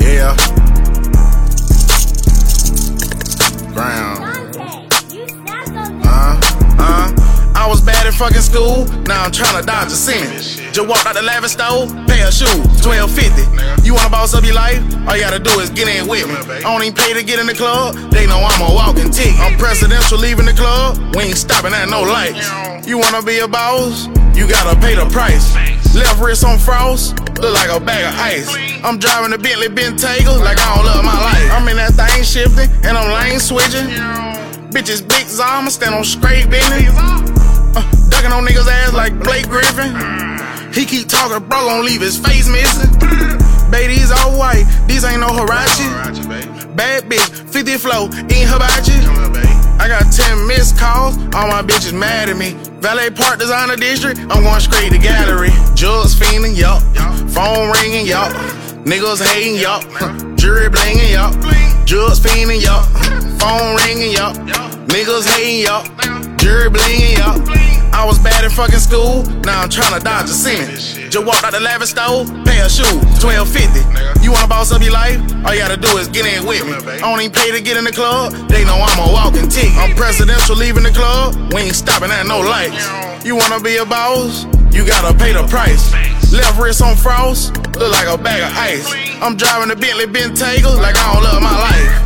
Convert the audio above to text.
Yeah. Ground. Uh, uh. I was bad in fucking school, now I'm tryna dodge a sin. Just walked out the lavish store, pay a shoe, 1250. You wanna boss up your life? All you gotta do is get in with me. I don't even pay to get in the club, they know I'm a walking tick. I'm presidential leaving the club, we ain't stopping at no lights. You wanna be a boss? You gotta pay the price. Left wrist on frost, look like a bag of ice. I'm driving a Bentley Bentayga like I don't love my life. I'm in that thing shifting and I'm lane switching. Bitches big Zama stand on straight business. Uh, ducking on niggas ass like Blake Griffin. He keep talking, bro, gon' leave his face missing. Baby, these all white, these ain't no Huarache. Bad bitch, 50 flow, eating hibachi. I got 10 missed calls, all my bitches mad at me. Valet Park Designer District, I'm going straight to gallery. Phone ringing, yup. Niggas hating, yup. Jury blinging, yup. Jugs fiending, yup. Phone ringing, y'all. Niggas hating, yup. Jury blinging, yup. I was bad in fucking school, now I'm tryna dodge a sin. Just walked out the lavish store, pay a shoe, 1250. You wanna boss up your life? All you gotta do is get in with me. I don't even pay to get in the club, they know I'm a walking tick. I'm presidential leaving the club, we ain't stopping at no lights. You wanna be a boss? You gotta pay the price. Left wrist on frost, look like a bag of ice. I'm driving a Bentley Bentayga like I don't love my life.